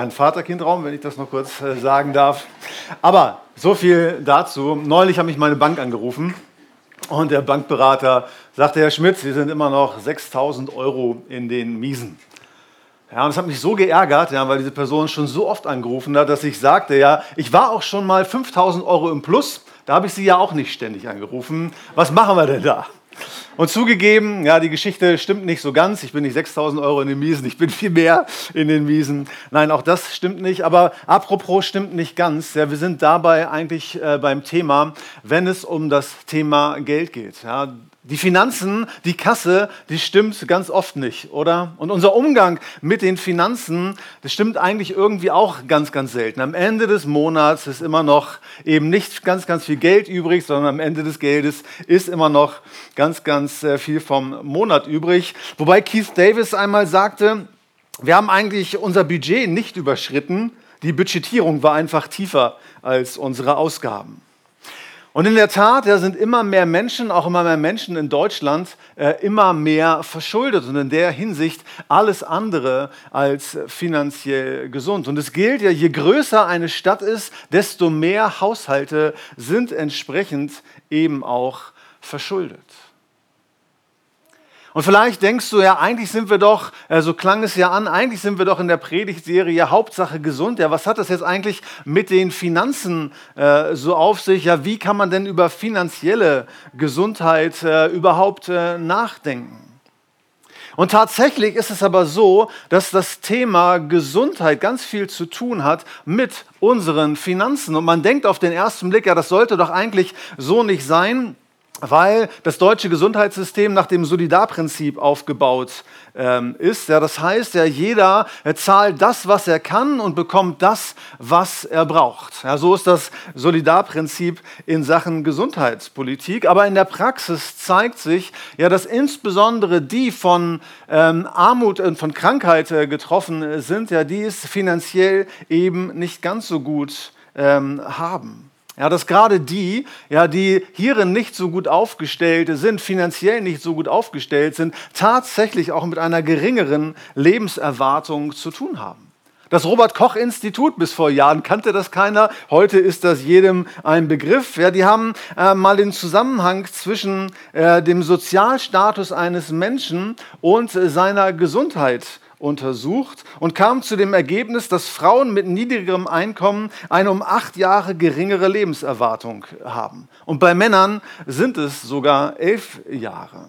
Ein Vater-Kind-Raum, wenn ich das noch kurz äh, sagen darf. Aber so viel dazu. Neulich habe mich meine Bank angerufen und der Bankberater sagte, Herr Schmidt, Sie sind immer noch 6000 Euro in den Miesen. Ja, und das hat mich so geärgert, ja, weil diese Person schon so oft angerufen hat, dass ich sagte, ja, ich war auch schon mal 5000 Euro im Plus, da habe ich Sie ja auch nicht ständig angerufen. Was machen wir denn da? Und zugegeben, ja, die Geschichte stimmt nicht so ganz. Ich bin nicht 6000 Euro in den Miesen, ich bin viel mehr in den Miesen. Nein, auch das stimmt nicht. Aber apropos stimmt nicht ganz. Ja, wir sind dabei eigentlich äh, beim Thema, wenn es um das Thema Geld geht. Ja, die Finanzen, die Kasse, die stimmt ganz oft nicht, oder? Und unser Umgang mit den Finanzen, das stimmt eigentlich irgendwie auch ganz, ganz selten. Am Ende des Monats ist immer noch eben nicht ganz, ganz viel Geld übrig, sondern am Ende des Geldes ist immer noch ganz, ganz äh, viel vom Monat übrig. Wobei Keith Davis einmal sagte, wir haben eigentlich unser Budget nicht überschritten, die Budgetierung war einfach tiefer als unsere Ausgaben. Und in der Tat ja, sind immer mehr Menschen, auch immer mehr Menschen in Deutschland, äh, immer mehr verschuldet und in der Hinsicht alles andere als finanziell gesund. Und es gilt ja, je größer eine Stadt ist, desto mehr Haushalte sind entsprechend eben auch verschuldet. Und vielleicht denkst du ja, eigentlich sind wir doch, äh, so klang es ja an, eigentlich sind wir doch in der Predigtserie Hauptsache gesund. Ja, was hat das jetzt eigentlich mit den Finanzen äh, so auf sich? Ja, wie kann man denn über finanzielle Gesundheit äh, überhaupt äh, nachdenken? Und tatsächlich ist es aber so, dass das Thema Gesundheit ganz viel zu tun hat mit unseren Finanzen. Und man denkt auf den ersten Blick, ja, das sollte doch eigentlich so nicht sein weil das deutsche Gesundheitssystem nach dem Solidarprinzip aufgebaut ähm, ist. Ja, das heißt, ja, jeder zahlt das, was er kann und bekommt das, was er braucht. Ja, so ist das Solidarprinzip in Sachen Gesundheitspolitik. Aber in der Praxis zeigt sich, ja, dass insbesondere die von ähm, Armut und von Krankheit äh, getroffen sind, ja, die es finanziell eben nicht ganz so gut ähm, haben. Ja, dass gerade die, ja, die hierin nicht so gut aufgestellt sind, finanziell nicht so gut aufgestellt sind, tatsächlich auch mit einer geringeren Lebenserwartung zu tun haben. Das Robert Koch Institut, bis vor Jahren kannte das keiner, heute ist das jedem ein Begriff. Ja, die haben äh, mal den Zusammenhang zwischen äh, dem Sozialstatus eines Menschen und äh, seiner Gesundheit untersucht und kam zu dem Ergebnis, dass Frauen mit niedrigerem Einkommen eine um acht Jahre geringere Lebenserwartung haben. Und bei Männern sind es sogar elf Jahre.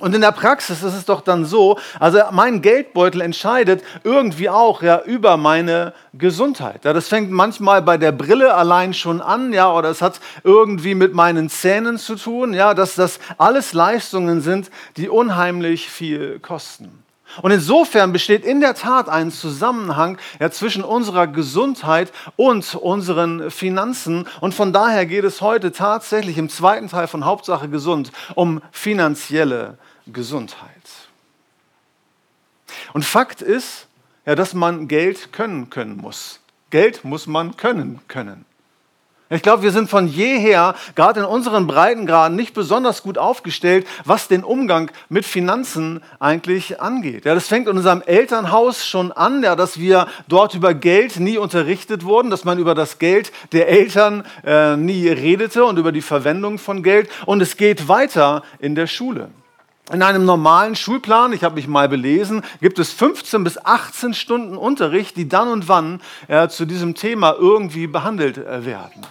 Und in der Praxis ist es doch dann so, also mein Geldbeutel entscheidet irgendwie auch ja, über meine Gesundheit. Ja, das fängt manchmal bei der Brille allein schon an, ja, oder es hat irgendwie mit meinen Zähnen zu tun, ja, dass das alles Leistungen sind, die unheimlich viel kosten. Und insofern besteht in der Tat ein Zusammenhang ja, zwischen unserer Gesundheit und unseren Finanzen. Und von daher geht es heute tatsächlich im zweiten Teil von Hauptsache gesund um finanzielle Gesundheit. Und Fakt ist, ja, dass man Geld können können muss. Geld muss man können können. Ich glaube, wir sind von jeher, gerade in unseren Breitengraden, nicht besonders gut aufgestellt, was den Umgang mit Finanzen eigentlich angeht. Ja, das fängt in unserem Elternhaus schon an, ja, dass wir dort über Geld nie unterrichtet wurden, dass man über das Geld der Eltern äh, nie redete und über die Verwendung von Geld. Und es geht weiter in der Schule. In einem normalen Schulplan, ich habe mich mal belesen, gibt es 15 bis 18 Stunden Unterricht, die dann und wann äh, zu diesem Thema irgendwie behandelt äh, werden.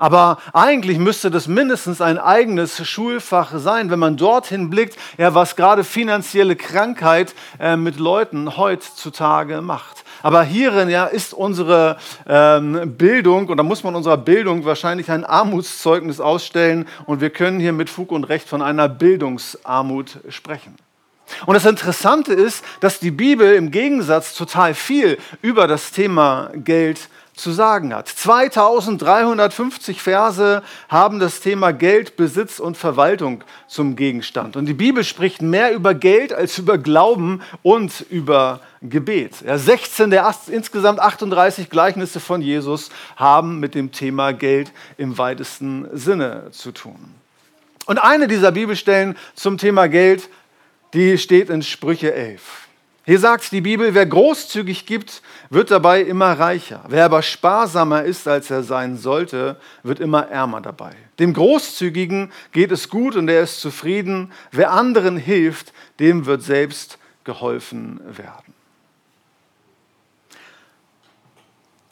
Aber eigentlich müsste das mindestens ein eigenes Schulfach sein, wenn man dorthin blickt, ja, was gerade finanzielle Krankheit äh, mit Leuten heutzutage macht. Aber hierin ja, ist unsere ähm, Bildung, und da muss man unserer Bildung wahrscheinlich ein Armutszeugnis ausstellen, und wir können hier mit Fug und Recht von einer Bildungsarmut sprechen. Und das Interessante ist, dass die Bibel im Gegensatz total viel über das Thema Geld zu sagen hat. 2350 Verse haben das Thema Geld, Besitz und Verwaltung zum Gegenstand. Und die Bibel spricht mehr über Geld als über Glauben und über Gebet. Ja, 16 der insgesamt 38 Gleichnisse von Jesus haben mit dem Thema Geld im weitesten Sinne zu tun. Und eine dieser Bibelstellen zum Thema Geld, die steht in Sprüche 11. Hier sagt die Bibel, wer großzügig gibt, wird dabei immer reicher. Wer aber sparsamer ist, als er sein sollte, wird immer ärmer dabei. Dem Großzügigen geht es gut und er ist zufrieden. Wer anderen hilft, dem wird selbst geholfen werden.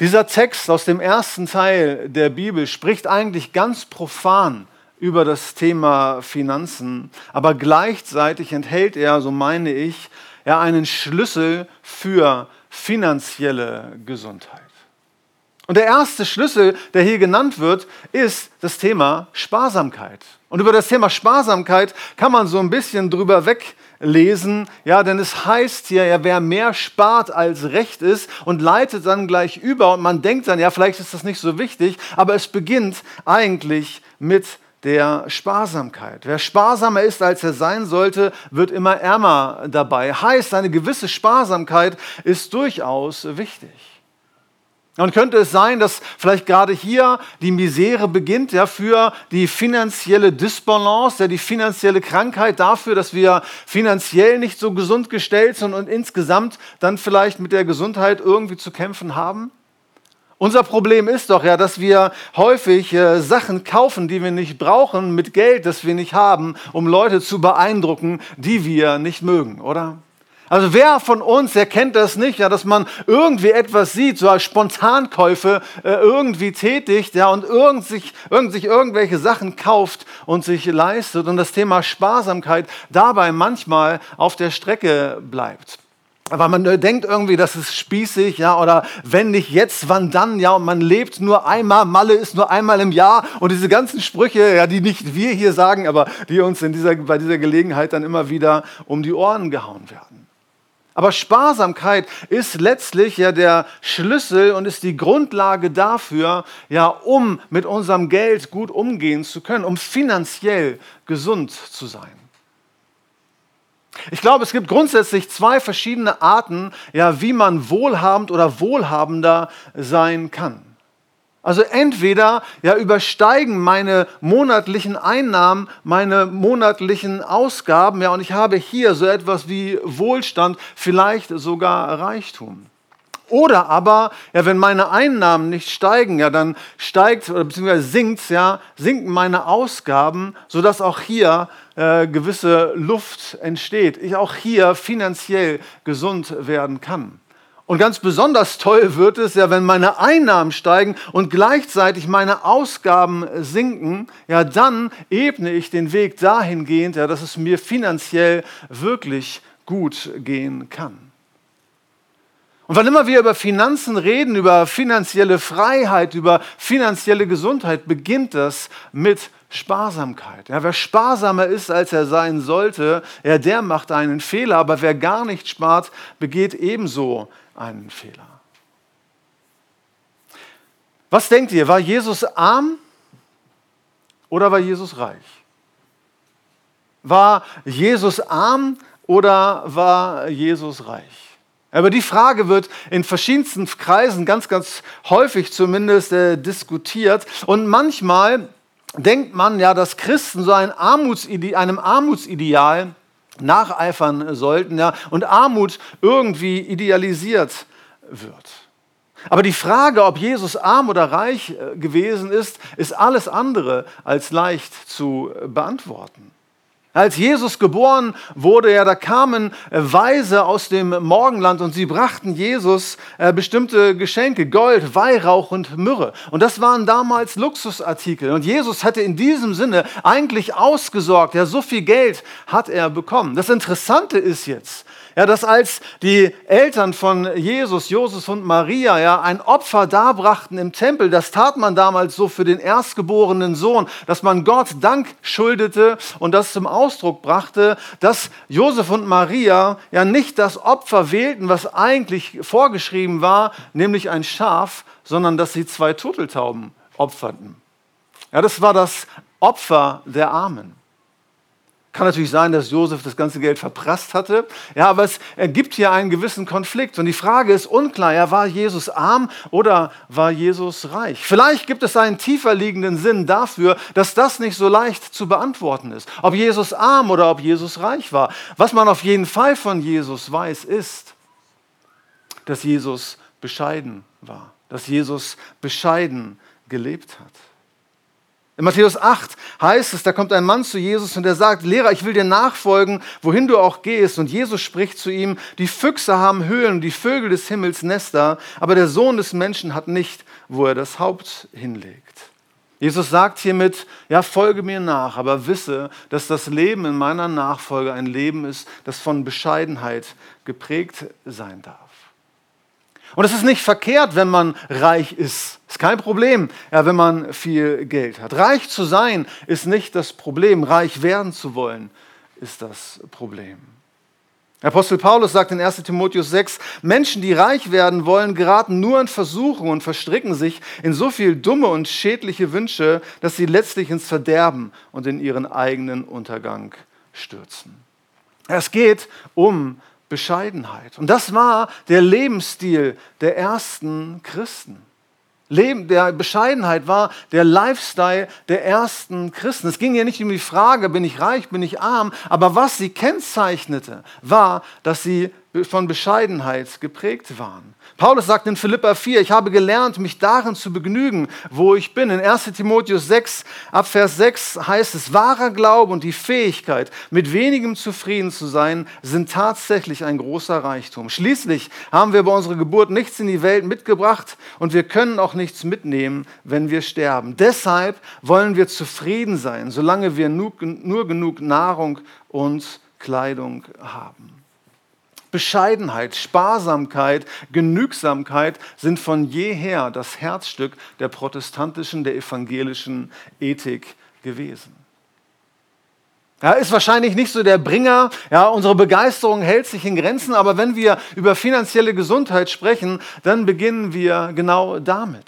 Dieser Text aus dem ersten Teil der Bibel spricht eigentlich ganz profan über das Thema Finanzen, aber gleichzeitig enthält er, so meine ich, ja, einen Schlüssel für finanzielle Gesundheit. Und der erste Schlüssel, der hier genannt wird, ist das Thema Sparsamkeit. Und über das Thema Sparsamkeit kann man so ein bisschen drüber weglesen, ja, denn es heißt hier, ja, wer mehr spart als recht ist und leitet dann gleich über und man denkt dann, ja, vielleicht ist das nicht so wichtig, aber es beginnt eigentlich mit der Sparsamkeit. Wer sparsamer ist, als er sein sollte, wird immer ärmer dabei. Heißt, eine gewisse Sparsamkeit ist durchaus wichtig. Und könnte es sein, dass vielleicht gerade hier die Misere beginnt, ja, für die finanzielle Disbalance, ja, die finanzielle Krankheit, dafür, dass wir finanziell nicht so gesund gestellt sind und insgesamt dann vielleicht mit der Gesundheit irgendwie zu kämpfen haben? Unser Problem ist doch ja, dass wir häufig äh, Sachen kaufen, die wir nicht brauchen, mit Geld, das wir nicht haben, um Leute zu beeindrucken, die wir nicht mögen, oder? Also wer von uns erkennt das nicht, ja, dass man irgendwie etwas sieht, so als Spontankäufe äh, irgendwie tätigt, ja, und irgend sich, irgend sich irgendwelche Sachen kauft und sich leistet und das Thema Sparsamkeit dabei manchmal auf der Strecke bleibt. Aber man denkt irgendwie, das ist spießig, ja, oder wenn nicht jetzt, wann dann, ja, und man lebt nur einmal, Malle ist nur einmal im Jahr und diese ganzen Sprüche, ja, die nicht wir hier sagen, aber die uns in dieser, bei dieser Gelegenheit dann immer wieder um die Ohren gehauen werden. Aber Sparsamkeit ist letztlich ja der Schlüssel und ist die Grundlage dafür, ja, um mit unserem Geld gut umgehen zu können, um finanziell gesund zu sein. Ich glaube, es gibt grundsätzlich zwei verschiedene Arten, ja, wie man wohlhabend oder wohlhabender sein kann. Also entweder ja, übersteigen meine monatlichen Einnahmen meine monatlichen Ausgaben, ja, und ich habe hier so etwas wie Wohlstand, vielleicht sogar Reichtum. Oder aber, ja, wenn meine Einnahmen nicht steigen, ja, dann steigt oder beziehungsweise sinkt, ja, sinken meine Ausgaben, sodass auch hier äh, gewisse Luft entsteht. Ich auch hier finanziell gesund werden kann. Und ganz besonders toll wird es ja, wenn meine Einnahmen steigen und gleichzeitig meine Ausgaben sinken, ja, dann ebne ich den Weg dahingehend, ja, dass es mir finanziell wirklich gut gehen kann. Und wann immer wir über Finanzen reden, über finanzielle Freiheit, über finanzielle Gesundheit, beginnt das mit Sparsamkeit. Ja, wer sparsamer ist, als er sein sollte, ja, der macht einen Fehler, aber wer gar nicht spart, begeht ebenso einen Fehler. Was denkt ihr, war Jesus arm oder war Jesus reich? War Jesus arm oder war Jesus reich? Aber die Frage wird in verschiedensten Kreisen ganz, ganz häufig zumindest äh, diskutiert. Und manchmal denkt man ja, dass Christen so ein Armutside einem Armutsideal nacheifern sollten ja, und Armut irgendwie idealisiert wird. Aber die Frage, ob Jesus arm oder reich äh, gewesen ist, ist alles andere als leicht zu beantworten. Als Jesus geboren wurde, ja, da kamen äh, Weise aus dem Morgenland und sie brachten Jesus äh, bestimmte Geschenke, Gold, Weihrauch und Myrrhe. Und das waren damals Luxusartikel. Und Jesus hatte in diesem Sinne eigentlich ausgesorgt. Ja, so viel Geld hat er bekommen. Das Interessante ist jetzt, Ja, dass als die Eltern von Jesus, Josef und Maria, ja, ein Opfer darbrachten im Tempel, das tat man damals so für den erstgeborenen Sohn, dass man Gott Dank schuldete und das zum Ausdruck brachte, dass Josef und Maria ja nicht das Opfer wählten, was eigentlich vorgeschrieben war, nämlich ein Schaf, sondern dass sie zwei Turteltauben opferten. Ja, das war das Opfer der Armen. Kann natürlich sein, dass Josef das ganze Geld verprasst hatte. Ja, aber es gibt hier einen gewissen Konflikt. Und die Frage ist unklar. Ja, war Jesus arm oder war Jesus reich? Vielleicht gibt es einen tiefer liegenden Sinn dafür, dass das nicht so leicht zu beantworten ist. Ob Jesus arm oder ob Jesus reich war. Was man auf jeden Fall von Jesus weiß, ist, dass Jesus bescheiden war. Dass Jesus bescheiden gelebt hat. In Matthäus 8 heißt es, da kommt ein Mann zu Jesus und der sagt, Lehrer, ich will dir nachfolgen, wohin du auch gehst. Und Jesus spricht zu ihm, die Füchse haben Höhlen, die Vögel des Himmels Nester, aber der Sohn des Menschen hat nicht, wo er das Haupt hinlegt. Jesus sagt hiermit, ja, folge mir nach, aber wisse, dass das Leben in meiner Nachfolge ein Leben ist, das von Bescheidenheit geprägt sein darf. Und es ist nicht verkehrt, wenn man reich ist. Ist kein Problem, ja, wenn man viel Geld hat. Reich zu sein ist nicht das Problem. Reich werden zu wollen ist das Problem. Apostel Paulus sagt in 1 Timotheus 6, Menschen, die reich werden wollen, geraten nur in Versuchung und verstricken sich in so viel dumme und schädliche Wünsche, dass sie letztlich ins Verderben und in ihren eigenen Untergang stürzen. Es geht um Bescheidenheit. Und das war der Lebensstil der ersten Christen. Leben der Bescheidenheit war der Lifestyle der ersten Christen. Es ging ja nicht um die Frage, bin ich reich, bin ich arm, aber was sie kennzeichnete, war, dass sie von Bescheidenheit geprägt waren. Paulus sagt in Philippa 4, ich habe gelernt, mich darin zu begnügen, wo ich bin. In 1 Timotheus 6, ab Vers 6 heißt es, wahrer Glaube und die Fähigkeit, mit wenigem zufrieden zu sein, sind tatsächlich ein großer Reichtum. Schließlich haben wir bei unserer Geburt nichts in die Welt mitgebracht und wir können auch nichts mitnehmen, wenn wir sterben. Deshalb wollen wir zufrieden sein, solange wir nur genug Nahrung und Kleidung haben. Bescheidenheit, Sparsamkeit, Genügsamkeit sind von jeher das Herzstück der protestantischen, der evangelischen Ethik gewesen. Ja, ist wahrscheinlich nicht so der Bringer. Ja, unsere Begeisterung hält sich in Grenzen, aber wenn wir über finanzielle Gesundheit sprechen, dann beginnen wir genau damit.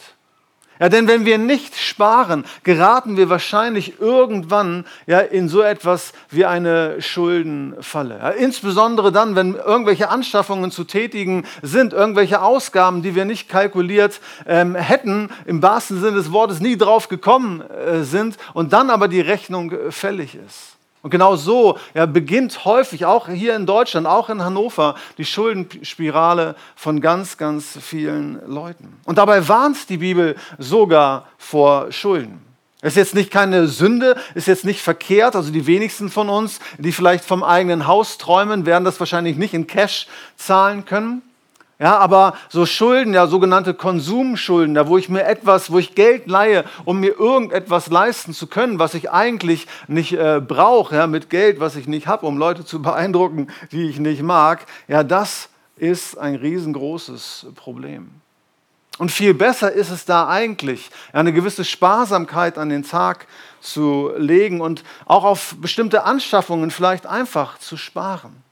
Ja, denn wenn wir nicht sparen, geraten wir wahrscheinlich irgendwann ja, in so etwas wie eine Schuldenfalle. Ja, insbesondere dann, wenn irgendwelche Anschaffungen zu tätigen sind, irgendwelche Ausgaben, die wir nicht kalkuliert ähm, hätten, im wahrsten Sinne des Wortes nie drauf gekommen äh, sind und dann aber die Rechnung fällig ist. Und genau so ja, beginnt häufig, auch hier in Deutschland, auch in Hannover, die Schuldenspirale von ganz, ganz vielen Leuten. Und dabei warnt die Bibel sogar vor Schulden. Es ist jetzt nicht keine Sünde, ist jetzt nicht verkehrt. Also die wenigsten von uns, die vielleicht vom eigenen Haus träumen, werden das wahrscheinlich nicht in Cash zahlen können. Ja, aber so Schulden, ja, sogenannte Konsumschulden, da wo ich mir etwas, wo ich Geld leihe, um mir irgendetwas leisten zu können, was ich eigentlich nicht äh, brauche, ja, mit Geld, was ich nicht habe, um Leute zu beeindrucken, die ich nicht mag, ja, das ist ein riesengroßes Problem. Und viel besser ist es da eigentlich, eine gewisse Sparsamkeit an den Tag zu legen und auch auf bestimmte Anschaffungen vielleicht einfach zu sparen.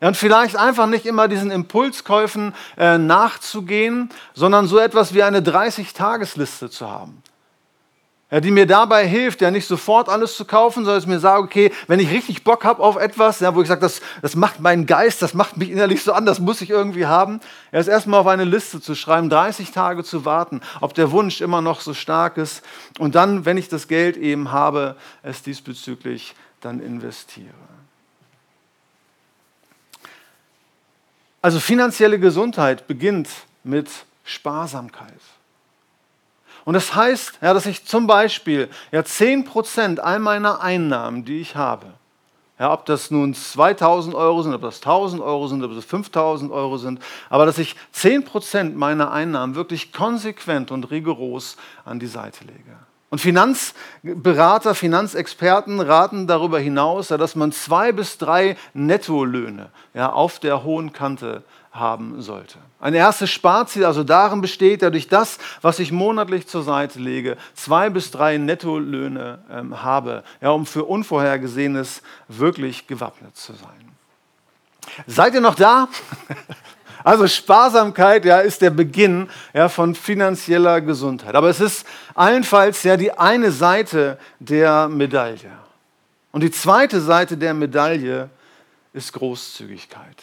Ja, und vielleicht einfach nicht immer diesen Impulskäufen äh, nachzugehen, sondern so etwas wie eine 30-Tagesliste zu haben. Ja, die mir dabei hilft, ja nicht sofort alles zu kaufen, sondern ich mir sage, okay, wenn ich richtig Bock habe auf etwas, ja, wo ich sage, das, das macht meinen Geist, das macht mich innerlich so an, das muss ich irgendwie haben, ja, ist erstmal auf eine Liste zu schreiben, 30 Tage zu warten, ob der Wunsch immer noch so stark ist und dann, wenn ich das Geld eben habe, es diesbezüglich dann investiere. Also finanzielle Gesundheit beginnt mit Sparsamkeit. Und das heißt, ja, dass ich zum Beispiel ja, 10% all meiner Einnahmen, die ich habe, ja, ob das nun 2000 Euro sind, ob das 1000 Euro sind, ob das 5000 Euro sind, aber dass ich 10% meiner Einnahmen wirklich konsequent und rigoros an die Seite lege. Und Finanzberater, Finanzexperten raten darüber hinaus, dass man zwei bis drei Nettolöhne ja, auf der hohen Kante haben sollte. Ein erstes Sparziel also darin besteht, ja, durch das, was ich monatlich zur Seite lege, zwei bis drei Nettolöhne ähm, habe, ja, um für Unvorhergesehenes wirklich gewappnet zu sein. Seid ihr noch da? Also Sparsamkeit ja, ist der Beginn ja, von finanzieller Gesundheit. Aber es ist allenfalls ja die eine Seite der Medaille. Und die zweite Seite der Medaille ist Großzügigkeit.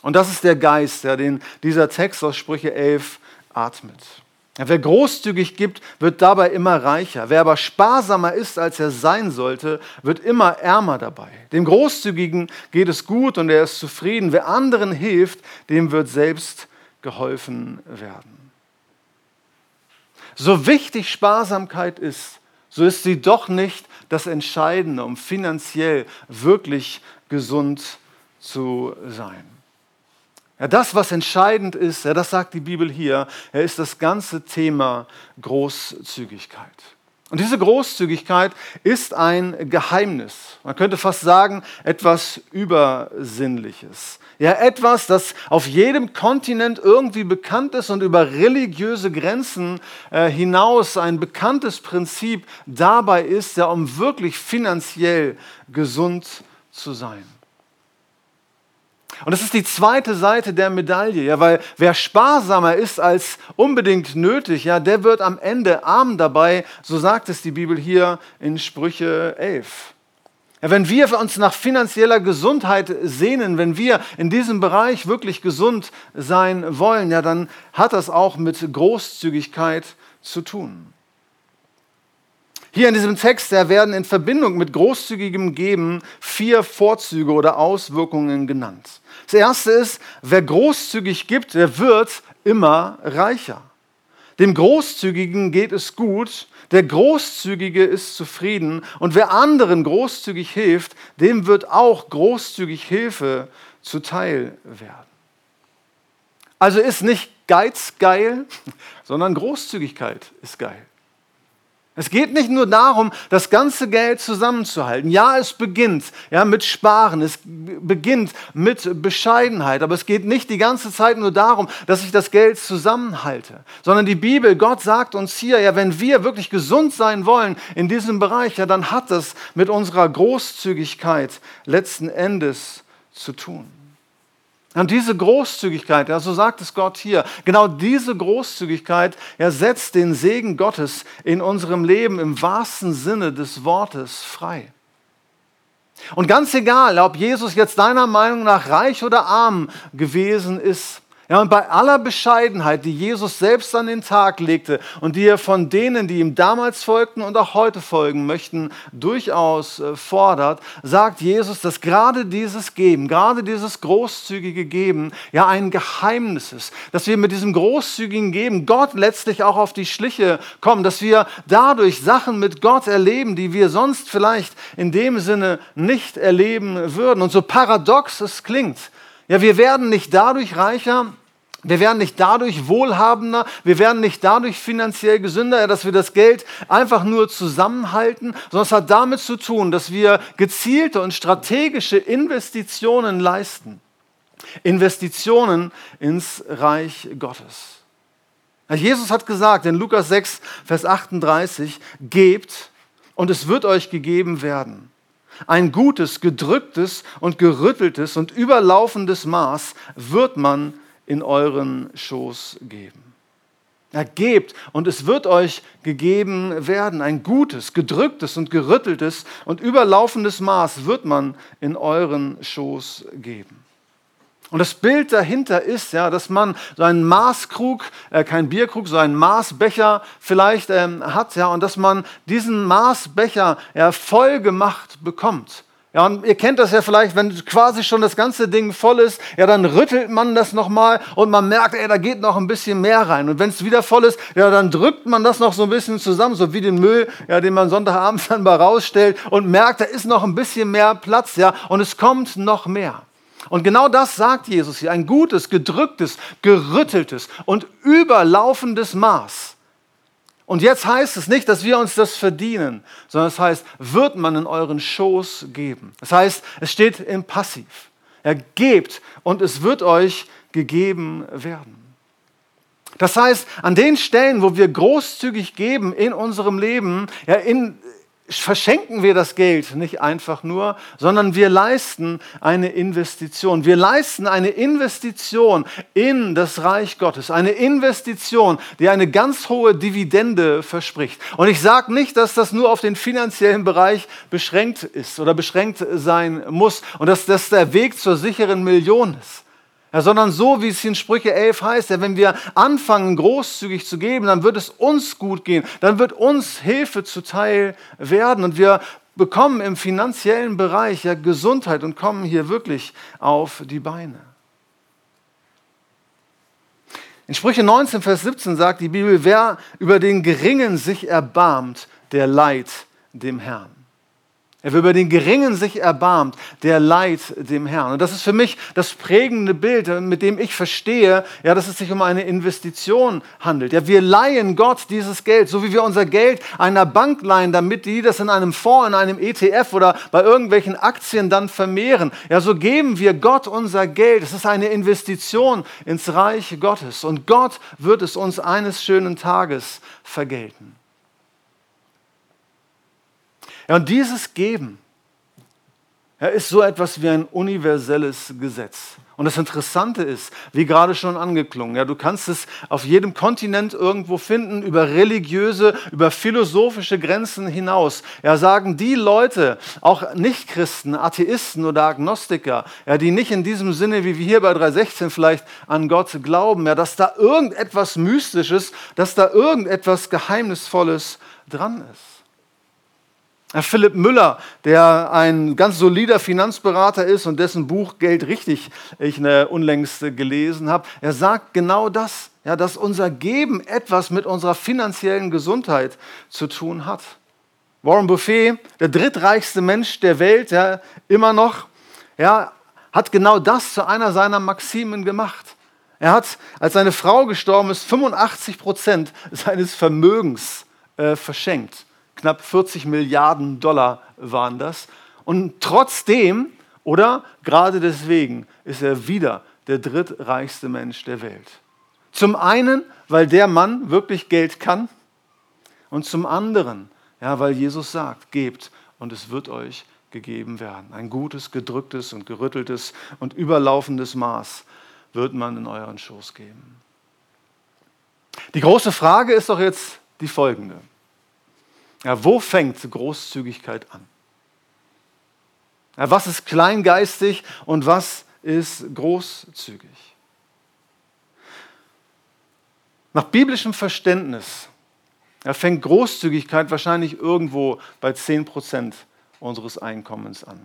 Und das ist der Geist, ja, den dieser Text aus Sprüche 11 atmet. Wer großzügig gibt, wird dabei immer reicher. Wer aber sparsamer ist, als er sein sollte, wird immer ärmer dabei. Dem Großzügigen geht es gut und er ist zufrieden. Wer anderen hilft, dem wird selbst geholfen werden. So wichtig Sparsamkeit ist, so ist sie doch nicht das Entscheidende, um finanziell wirklich gesund zu sein. Ja, das, was entscheidend ist, ja, das sagt die Bibel hier, ja, ist das ganze Thema Großzügigkeit. Und diese Großzügigkeit ist ein Geheimnis. Man könnte fast sagen, etwas Übersinnliches. Ja, etwas, das auf jedem Kontinent irgendwie bekannt ist und über religiöse Grenzen äh, hinaus ein bekanntes Prinzip dabei ist, ja, um wirklich finanziell gesund zu sein. Und das ist die zweite Seite der Medaille, ja, weil wer sparsamer ist als unbedingt nötig, ja, der wird am Ende arm dabei, so sagt es die Bibel hier in Sprüche 11. Ja, wenn wir uns nach finanzieller Gesundheit sehnen, wenn wir in diesem Bereich wirklich gesund sein wollen, ja, dann hat das auch mit Großzügigkeit zu tun. Hier in diesem Text ja, werden in Verbindung mit großzügigem Geben vier Vorzüge oder Auswirkungen genannt. Das erste ist, wer großzügig gibt, der wird immer reicher. Dem Großzügigen geht es gut, der Großzügige ist zufrieden und wer anderen großzügig hilft, dem wird auch großzügig Hilfe zuteil werden. Also ist nicht Geiz geil, sondern Großzügigkeit ist geil. Es geht nicht nur darum, das ganze Geld zusammenzuhalten. Ja, es beginnt ja, mit Sparen, es beginnt mit Bescheidenheit, aber es geht nicht die ganze Zeit nur darum, dass ich das Geld zusammenhalte, sondern die Bibel, Gott sagt uns hier, ja, wenn wir wirklich gesund sein wollen in diesem Bereich, ja, dann hat das mit unserer Großzügigkeit letzten Endes zu tun. Und diese Großzügigkeit, ja, so sagt es Gott hier, genau diese Großzügigkeit ja, setzt den Segen Gottes in unserem Leben im wahrsten Sinne des Wortes frei. Und ganz egal, ob Jesus jetzt deiner Meinung nach reich oder arm gewesen ist, ja, und bei aller Bescheidenheit, die Jesus selbst an den Tag legte und die er von denen, die ihm damals folgten und auch heute folgen möchten, durchaus äh, fordert, sagt Jesus, dass gerade dieses Geben, gerade dieses großzügige Geben ja ein Geheimnis ist, dass wir mit diesem großzügigen Geben Gott letztlich auch auf die Schliche kommen, dass wir dadurch Sachen mit Gott erleben, die wir sonst vielleicht in dem Sinne nicht erleben würden. Und so paradox es klingt, ja, wir werden nicht dadurch reicher, wir werden nicht dadurch wohlhabender, wir werden nicht dadurch finanziell gesünder, dass wir das Geld einfach nur zusammenhalten, sondern es hat damit zu tun, dass wir gezielte und strategische Investitionen leisten. Investitionen ins Reich Gottes. Jesus hat gesagt in Lukas 6, Vers 38, gebt und es wird euch gegeben werden. Ein gutes, gedrücktes und gerütteltes und überlaufendes Maß wird man in euren Schoß geben. Ja, gebt und es wird euch gegeben werden. Ein gutes, gedrücktes und gerütteltes und überlaufendes Maß wird man in euren Schoß geben. Und das Bild dahinter ist ja, dass man so einen Maßkrug, äh, kein Bierkrug, so einen Maßbecher vielleicht ähm, hat, ja, und dass man diesen Maßbecher ja, voll gemacht bekommt. Ja, und ihr kennt das ja vielleicht, wenn quasi schon das ganze Ding voll ist, ja, dann rüttelt man das nochmal und man merkt, ey, da geht noch ein bisschen mehr rein. Und wenn es wieder voll ist, ja, dann drückt man das noch so ein bisschen zusammen, so wie den Müll, ja, den man Sonntagabend dann mal rausstellt und merkt, da ist noch ein bisschen mehr Platz, ja, und es kommt noch mehr. Und genau das sagt Jesus hier, ein gutes, gedrücktes, gerütteltes und überlaufendes Maß Und jetzt heißt es nicht, dass wir uns das verdienen, sondern es heißt, wird man in euren Schoß geben. Das heißt, es steht im Passiv. Er gebt und es wird euch gegeben werden. Das heißt, an den Stellen, wo wir großzügig geben in unserem Leben, ja, in, verschenken wir das Geld nicht einfach nur, sondern wir leisten eine Investition. Wir leisten eine Investition in das Reich Gottes, eine Investition, die eine ganz hohe Dividende verspricht. Und ich sage nicht, dass das nur auf den finanziellen Bereich beschränkt ist oder beschränkt sein muss und dass das der Weg zur sicheren Million ist. Ja, sondern so, wie es in Sprüche 11 heißt, ja, wenn wir anfangen, großzügig zu geben, dann wird es uns gut gehen, dann wird uns Hilfe zuteil werden und wir bekommen im finanziellen Bereich ja Gesundheit und kommen hier wirklich auf die Beine. In Sprüche 19, Vers 17 sagt die Bibel, wer über den Geringen sich erbarmt, der leiht dem Herrn. Er über den Geringen sich erbarmt, der leiht dem Herrn. Und das ist für mich das prägende Bild, mit dem ich verstehe, ja, dass es sich um eine Investition handelt. Ja, wir leihen Gott dieses Geld, so wie wir unser Geld einer Bank leihen, damit die das in einem Fonds, in einem ETF oder bei irgendwelchen Aktien dann vermehren. Ja, so geben wir Gott unser Geld. Es ist eine Investition ins Reich Gottes. Und Gott wird es uns eines schönen Tages vergelten. Ja, und dieses Geben ja, ist so etwas wie ein universelles Gesetz. Und das Interessante ist, wie gerade schon angeklungen, ja, du kannst es auf jedem Kontinent irgendwo finden, über religiöse, über philosophische Grenzen hinaus. Ja, sagen die Leute, auch Nichtchristen, Atheisten oder Agnostiker, ja, die nicht in diesem Sinne, wie wir hier bei 316 vielleicht an Gott glauben, ja, dass da irgendetwas Mystisches, dass da irgendetwas Geheimnisvolles dran ist. Philipp Müller, der ein ganz solider Finanzberater ist und dessen Buch Geld richtig ich eine unlängst gelesen habe, er sagt genau das, ja, dass unser Geben etwas mit unserer finanziellen Gesundheit zu tun hat. Warren Buffet, der drittreichste Mensch der Welt, ja, immer noch, ja, hat genau das zu einer seiner Maximen gemacht. Er hat, als seine Frau gestorben ist, 85 Prozent seines Vermögens äh, verschenkt knapp 40 Milliarden Dollar waren das. Und trotzdem, oder gerade deswegen, ist er wieder der drittreichste Mensch der Welt. Zum einen, weil der Mann wirklich Geld kann und zum anderen, ja, weil Jesus sagt, gebt und es wird euch gegeben werden. Ein gutes, gedrücktes und gerütteltes und überlaufendes Maß wird man in euren Schoß geben. Die große Frage ist doch jetzt die folgende. Ja, wo fängt Großzügigkeit an? Ja, was ist kleingeistig und was ist großzügig? Nach biblischem Verständnis ja, fängt Großzügigkeit wahrscheinlich irgendwo bei 10% unseres Einkommens an.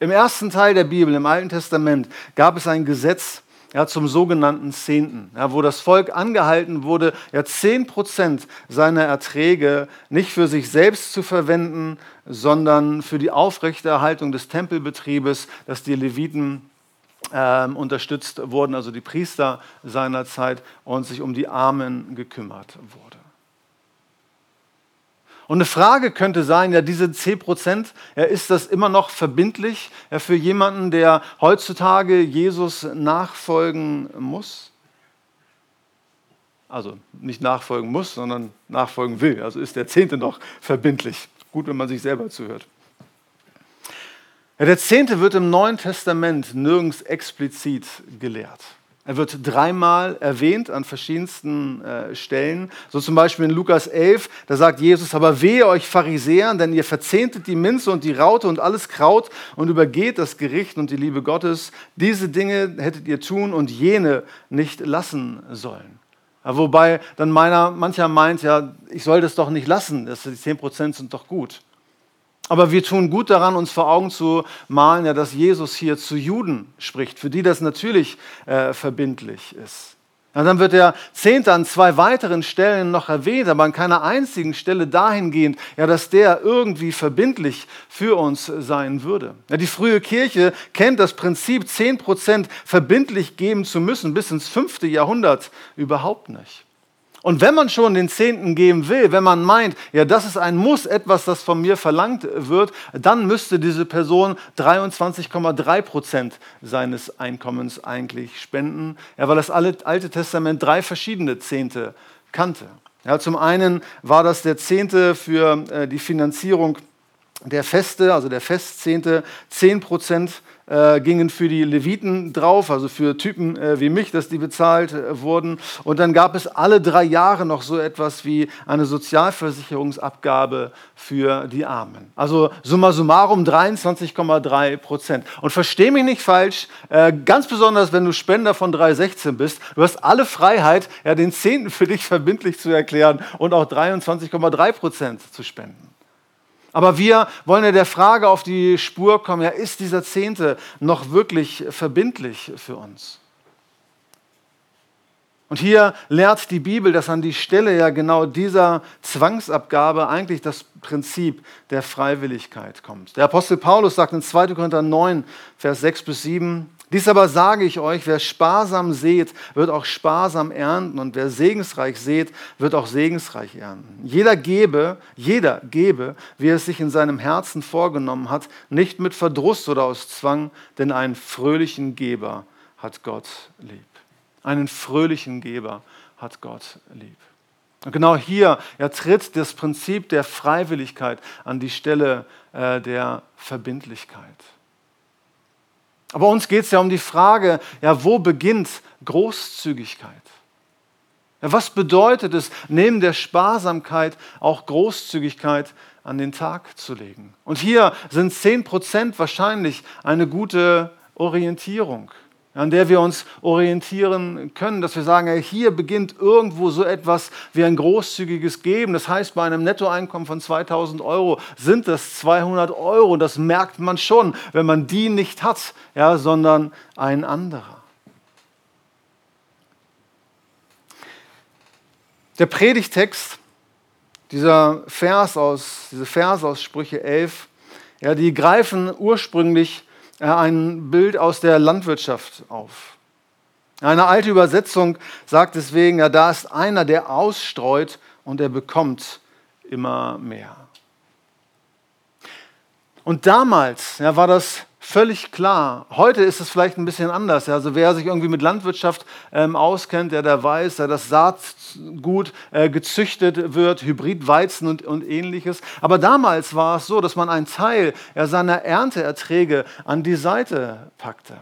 Im ersten Teil der Bibel, im Alten Testament, gab es ein Gesetz, ja, zum sogenannten Zehnten, ja, wo das Volk angehalten wurde, ja, 10 Prozent seiner Erträge nicht für sich selbst zu verwenden, sondern für die Aufrechterhaltung des Tempelbetriebes, dass die Leviten äh, unterstützt wurden, also die Priester seiner Zeit, und sich um die Armen gekümmert wurde. Und eine Frage könnte sein, ja, diese 10 Prozent, ja, ist das immer noch verbindlich ja, für jemanden, der heutzutage Jesus nachfolgen muss? Also nicht nachfolgen muss, sondern nachfolgen will. Also ist der Zehnte noch verbindlich. Gut, wenn man sich selber zuhört. Ja, der Zehnte wird im Neuen Testament nirgends explizit gelehrt. Er wird dreimal erwähnt an verschiedensten äh, Stellen. So zum Beispiel in Lukas 11, da sagt Jesus, aber wehe euch Pharisäern, denn ihr verzehntet die Minze und die Raute und alles Kraut und übergeht das Gericht und die Liebe Gottes. Diese Dinge hättet ihr tun und jene nicht lassen sollen. Ja, wobei dann meiner, mancher meint, ja, ich soll das doch nicht lassen, das, die 10% sind doch gut. Aber wir tun gut daran, uns vor Augen zu malen, ja, dass Jesus hier zu Juden spricht, für die das natürlich äh, verbindlich ist. Ja, dann wird der Zehnte an zwei weiteren Stellen noch erwähnt, aber an keiner einzigen Stelle dahingehend, ja, dass der irgendwie verbindlich für uns sein würde. Ja, die frühe Kirche kennt das Prinzip, 10% verbindlich geben zu müssen, bis ins fünfte Jahrhundert überhaupt nicht. Und wenn man schon den Zehnten geben will, wenn man meint, ja, das ist ein Muss, etwas, das von mir verlangt wird, dann müsste diese Person 23,3 Prozent seines Einkommens eigentlich spenden, ja, weil das Alte Testament drei verschiedene Zehnte kannte. Ja, zum einen war das der Zehnte für äh, die Finanzierung der Feste, also der Festzehnte, 10 Prozent äh, gingen für die Leviten drauf, also für Typen äh, wie mich, dass die bezahlt äh, wurden. Und dann gab es alle drei Jahre noch so etwas wie eine Sozialversicherungsabgabe für die Armen. Also summa summarum 23,3 Prozent. Und verstehe mich nicht falsch, äh, ganz besonders wenn du Spender von 316 bist, du hast alle Freiheit, ja, den Zehnten für dich verbindlich zu erklären und auch 23,3 Prozent zu spenden. Aber wir wollen ja der Frage auf die Spur kommen, ja, ist dieser Zehnte noch wirklich verbindlich für uns? Und hier lehrt die Bibel, dass an die Stelle ja genau dieser Zwangsabgabe eigentlich das Prinzip der Freiwilligkeit kommt. Der Apostel Paulus sagt in 2. Korinther 9, Vers 6 bis 7, dies aber sage ich euch, wer sparsam sät, wird auch sparsam ernten und wer segensreich sät, wird auch segensreich ernten. Jeder gebe, jeder gebe, wie es sich in seinem Herzen vorgenommen hat, nicht mit Verdruss oder aus Zwang, denn einen fröhlichen Geber hat Gott lieb. Einen fröhlichen Geber hat Gott lieb. Und genau hier ja, tritt das Prinzip der Freiwilligkeit an die Stelle äh, der Verbindlichkeit. Aber uns geht es ja um die Frage, ja, wo beginnt Großzügigkeit? Ja, was bedeutet es, neben der Sparsamkeit auch Großzügigkeit an den Tag zu legen? Und hier sind 10% wahrscheinlich eine gute Orientierung an der wir uns orientieren können, dass wir sagen, hier beginnt irgendwo so etwas wie ein großzügiges Geben. Das heißt, bei einem Nettoeinkommen von 2000 Euro sind das 200 Euro. Das merkt man schon, wenn man die nicht hat, ja, sondern ein anderer. Der Predigtext, dieser Vers aus, diese Verse aus Sprüche 11, ja, die greifen ursprünglich ein Bild aus der Landwirtschaft auf. Eine alte Übersetzung sagt deswegen, ja, da ist einer, der ausstreut und er bekommt immer mehr. Und damals ja, war das völlig klar. Heute ist es vielleicht ein bisschen anders. Also wer sich irgendwie mit Landwirtschaft ähm, auskennt, der, der weiß, ja, dass Saatgut äh, gezüchtet wird, Hybridweizen und, und ähnliches. Aber damals war es so, dass man einen Teil ja, seiner Ernteerträge an die Seite packte.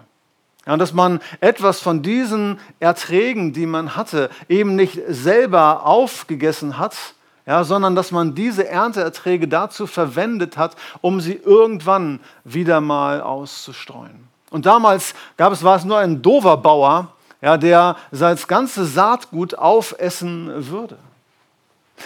Ja, und dass man etwas von diesen Erträgen, die man hatte, eben nicht selber aufgegessen hat, ja, sondern dass man diese Ernteerträge dazu verwendet hat, um sie irgendwann wieder mal auszustreuen. Und damals gab es, war es nur ein dover Bauer, ja, der sein ganzes Saatgut aufessen würde.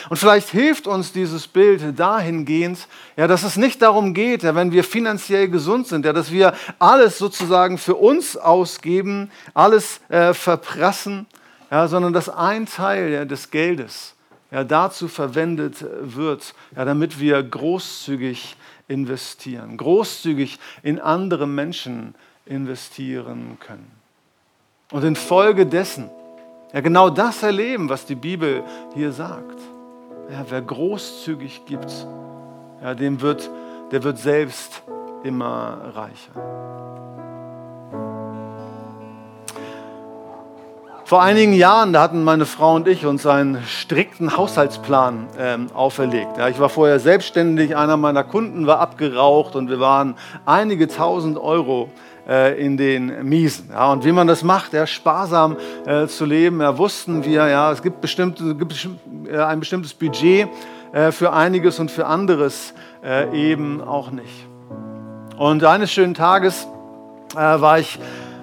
Und vielleicht hilft uns dieses Bild dahingehend, ja, dass es nicht darum geht, ja, wenn wir finanziell gesund sind, ja, dass wir alles sozusagen für uns ausgeben, alles äh, verprassen, ja, sondern dass ein Teil ja, des Geldes ja, dazu verwendet wird, ja, damit wir großzügig investieren, großzügig in andere Menschen investieren können. Und infolgedessen ja, genau das erleben, was die Bibel hier sagt. Ja, wer großzügig gibt, ja, dem wird, der wird selbst immer reicher. Vor einigen Jahren, da hatten meine Frau und ich uns einen strikten Haushaltsplan ähm, auferlegt. Ja, ich war vorher selbstständig, einer meiner Kunden war abgeraucht und wir waren einige tausend Euro äh, in den Miesen. Ja, und wie man das macht, ja, sparsam äh, zu leben, ja, wussten wir, ja, es gibt, bestimmte, gibt äh, ein bestimmtes Budget äh, für einiges und für anderes äh, eben auch nicht. Und eines schönen Tages äh, war ich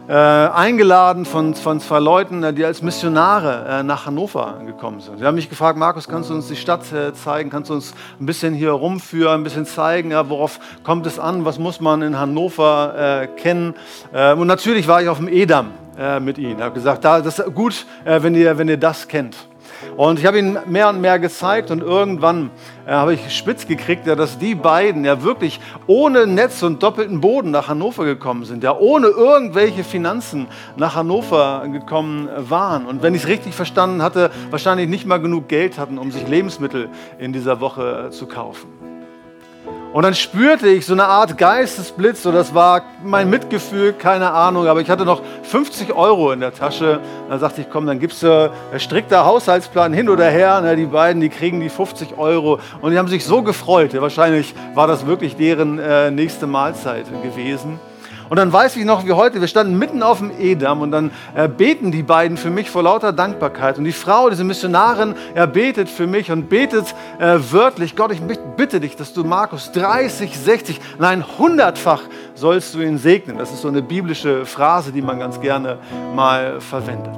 äh, eingeladen von, von zwei Leuten, äh, die als Missionare äh, nach Hannover gekommen sind. Sie haben mich gefragt, Markus, kannst du uns die Stadt äh, zeigen? Kannst du uns ein bisschen hier rumführen, ein bisschen zeigen, ja, worauf kommt es an? Was muss man in Hannover äh, kennen? Ähm, und natürlich war ich auf dem Edam äh, mit ihnen. Ich habe gesagt, da, das ist gut, wenn, ihr, wenn ihr das kennt. Und ich habe ihn mehr und mehr gezeigt und irgendwann äh, habe ich spitz gekriegt, ja, dass die beiden ja wirklich ohne Netz und doppelten Boden nach Hannover gekommen sind, ja, ohne irgendwelche Finanzen nach Hannover gekommen waren. Und wenn ich es richtig verstanden hatte, wahrscheinlich nicht mal genug Geld hatten, um sich Lebensmittel in dieser Woche zu kaufen. Und dann spürte ich so eine Art Geistesblitz, so das war mein Mitgefühl, keine Ahnung, aber ich hatte noch 50 Euro in der Tasche. Dann sagte ich, komm, dann gibst du äh, strikter Haushaltsplan hin oder her. Na, die beiden, die kriegen die 50 Euro und die haben sich so gefreut. Wahrscheinlich war das wirklich deren äh, nächste Mahlzeit gewesen. Und dann weiß ich noch wie heute, wir standen mitten auf dem Edam und dann äh, beten die beiden für mich vor lauter Dankbarkeit. Und die Frau, diese Missionarin, er betet für mich und betet äh, wörtlich, Gott, ich bitte dich, dass du Markus 30, 60, nein, hundertfach sollst du ihn segnen. Das ist so eine biblische Phrase, die man ganz gerne mal verwendet.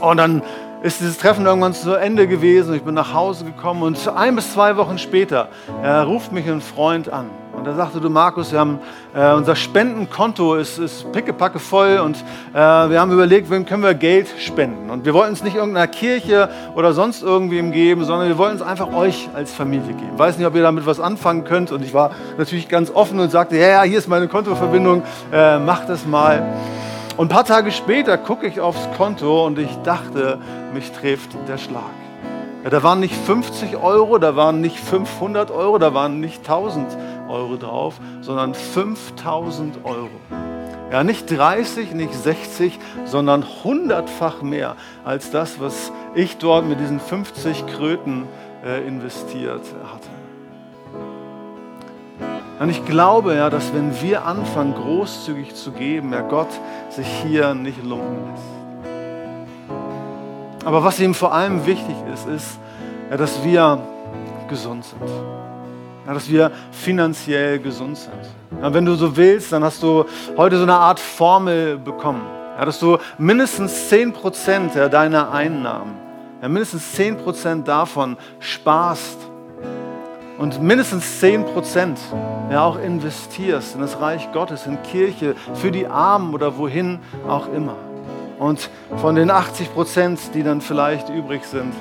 Und dann ist dieses Treffen irgendwann zu Ende gewesen. Ich bin nach Hause gekommen und ein bis zwei Wochen später äh, ruft mich ein Freund an. Und er sagte, du Markus, wir haben, äh, unser Spendenkonto ist, ist pickepacke voll und äh, wir haben überlegt, wem können wir Geld spenden. Und wir wollten es nicht irgendeiner Kirche oder sonst irgendwem geben, sondern wir wollten es einfach euch als Familie geben. Ich weiß nicht, ob ihr damit was anfangen könnt. Und ich war natürlich ganz offen und sagte, ja, ja, hier ist meine Kontoverbindung, äh, macht das mal. Und ein paar Tage später gucke ich aufs Konto und ich dachte, mich trifft der Schlag. Ja, da waren nicht 50 Euro, da waren nicht 500 Euro, da waren nicht 1000 Euro drauf, sondern 5000 Euro. Ja, nicht 30, nicht 60, sondern hundertfach mehr als das, was ich dort mit diesen 50 Kröten äh, investiert hatte. Und ich glaube ja, dass wenn wir anfangen, großzügig zu geben, ja, Gott sich hier nicht lumpen lässt. Aber was ihm vor allem wichtig ist, ist, ja, dass wir gesund sind. Ja, dass wir finanziell gesund sind. Ja, wenn du so willst, dann hast du heute so eine Art Formel bekommen. Ja, dass du mindestens 10% ja, deiner Einnahmen, ja, mindestens 10% davon sparst und mindestens 10% ja, auch investierst in das Reich Gottes, in Kirche, für die Armen oder wohin auch immer. Und von den 80%, die dann vielleicht übrig sind,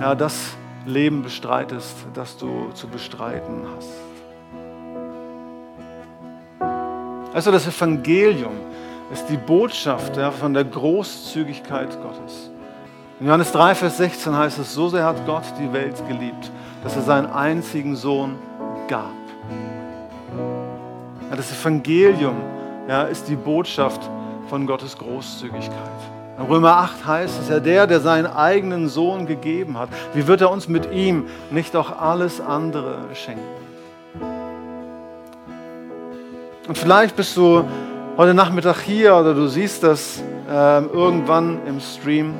ja, das Leben bestreitest, das du zu bestreiten hast. Also das Evangelium ist die Botschaft ja, von der Großzügigkeit Gottes. In Johannes 3, Vers 16 heißt es, so sehr hat Gott die Welt geliebt, dass er seinen einzigen Sohn gab. Ja, das Evangelium ja, ist die Botschaft von Gottes Großzügigkeit. In Römer 8 heißt es ja, der, der seinen eigenen Sohn gegeben hat, wie wird er uns mit ihm nicht auch alles andere schenken? Und vielleicht bist du heute Nachmittag hier oder du siehst das äh, irgendwann im Stream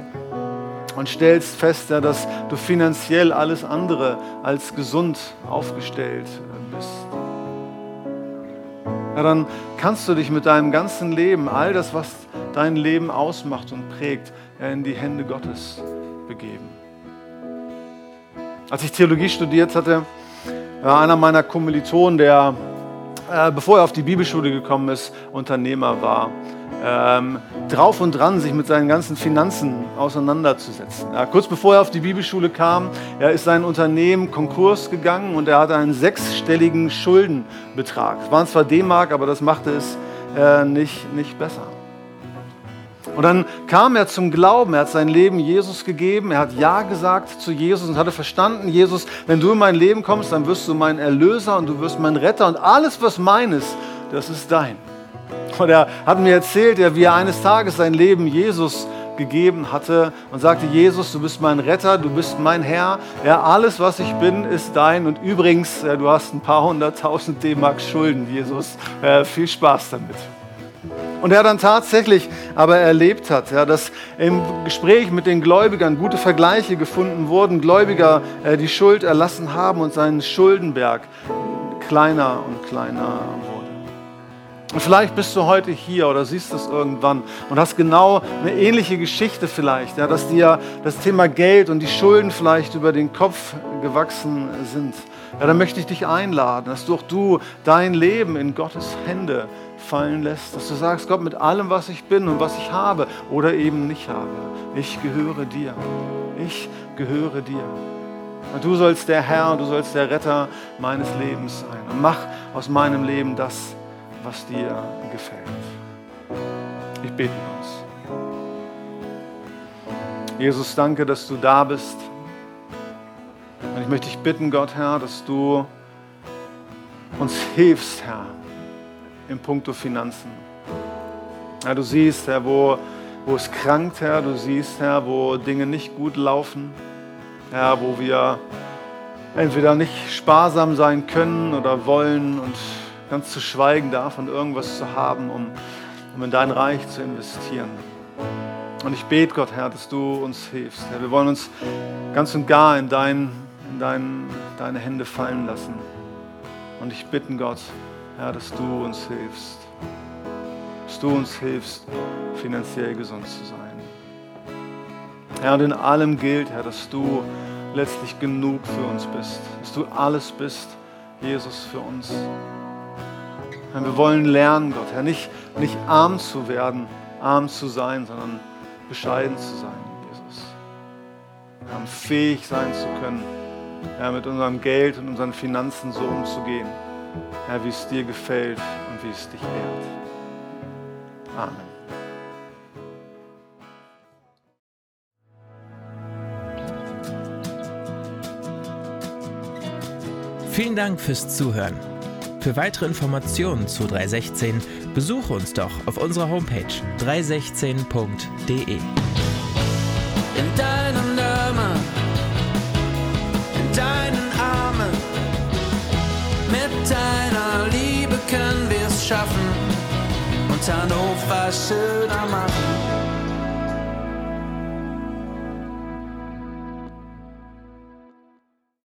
und stellst fest, ja, dass du finanziell alles andere als gesund aufgestellt bist. Ja, dann kannst du dich mit deinem ganzen Leben, all das, was dein Leben ausmacht und prägt, in die Hände Gottes begeben. Als ich Theologie studiert hatte, war einer meiner Kommilitonen, der, äh, bevor er auf die Bibelschule gekommen ist, Unternehmer war. Ähm, drauf und dran, sich mit seinen ganzen Finanzen auseinanderzusetzen. Ja, kurz bevor er auf die Bibelschule kam, er ist sein Unternehmen Konkurs gegangen und er hatte einen sechsstelligen Schuldenbetrag. Es waren zwar D-Mark, aber das machte es äh, nicht, nicht besser. Und dann kam er zum Glauben, er hat sein Leben Jesus gegeben, er hat Ja gesagt zu Jesus und hatte verstanden, Jesus, wenn du in mein Leben kommst, dann wirst du mein Erlöser und du wirst mein Retter und alles, was mein ist, das ist dein. Und er hat mir erzählt, wie er eines Tages sein Leben Jesus gegeben hatte und sagte, Jesus, du bist mein Retter, du bist mein Herr, ja, alles, was ich bin, ist dein und übrigens, du hast ein paar hunderttausend D-Mark Schulden, Jesus, äh, viel Spaß damit. Und er dann tatsächlich aber erlebt hat, ja, dass im Gespräch mit den Gläubigern gute Vergleiche gefunden wurden, Gläubiger äh, die Schuld erlassen haben und seinen Schuldenberg kleiner und kleiner wurde. Und vielleicht bist du heute hier oder siehst es irgendwann und hast genau eine ähnliche Geschichte vielleicht, ja, dass dir das Thema Geld und die Schulden vielleicht über den Kopf gewachsen sind. Ja, dann möchte ich dich einladen, dass du auch du dein Leben in Gottes Hände fallen lässt, dass du sagst, Gott, mit allem, was ich bin und was ich habe oder eben nicht habe, ich gehöre dir. Ich gehöre dir. Und du sollst der Herr, du sollst der Retter meines Lebens sein. Und mach aus meinem Leben das, was dir gefällt. Ich bete uns. Jesus, danke, dass du da bist. Und ich möchte dich bitten, Gott, Herr, dass du uns hilfst, Herr, im Punkto Finanzen. Ja, du siehst, Herr, wo, wo es krankt, Herr. Du siehst, Herr, wo Dinge nicht gut laufen. Herr, wo wir entweder nicht sparsam sein können oder wollen und ganz zu schweigen davon, irgendwas zu haben, um, um in dein Reich zu investieren. Und ich bete, Gott, Herr, dass du uns hilfst. Herr, wir wollen uns ganz und gar in, dein, in dein, deine Hände fallen lassen. Und ich bitte, Gott, Herr, dass du uns hilfst. Dass du uns hilfst, finanziell gesund zu sein. Herr, und in allem gilt, Herr, dass du letztlich genug für uns bist. Dass du alles bist, Jesus, für uns. Herr, wir wollen lernen, Gott, Herr, nicht, nicht arm zu werden, arm zu sein, sondern bescheiden zu sein, Jesus. Herr, fähig sein zu können, Herr, mit unserem Geld und unseren Finanzen so umzugehen, Herr, wie es dir gefällt und wie es dich ehrt. Amen. Vielen Dank fürs Zuhören. Für weitere Informationen zu 316 besuche uns doch auf unserer Homepage 316.de. mit deiner Liebe können wir es schaffen und Hannover schöner machen.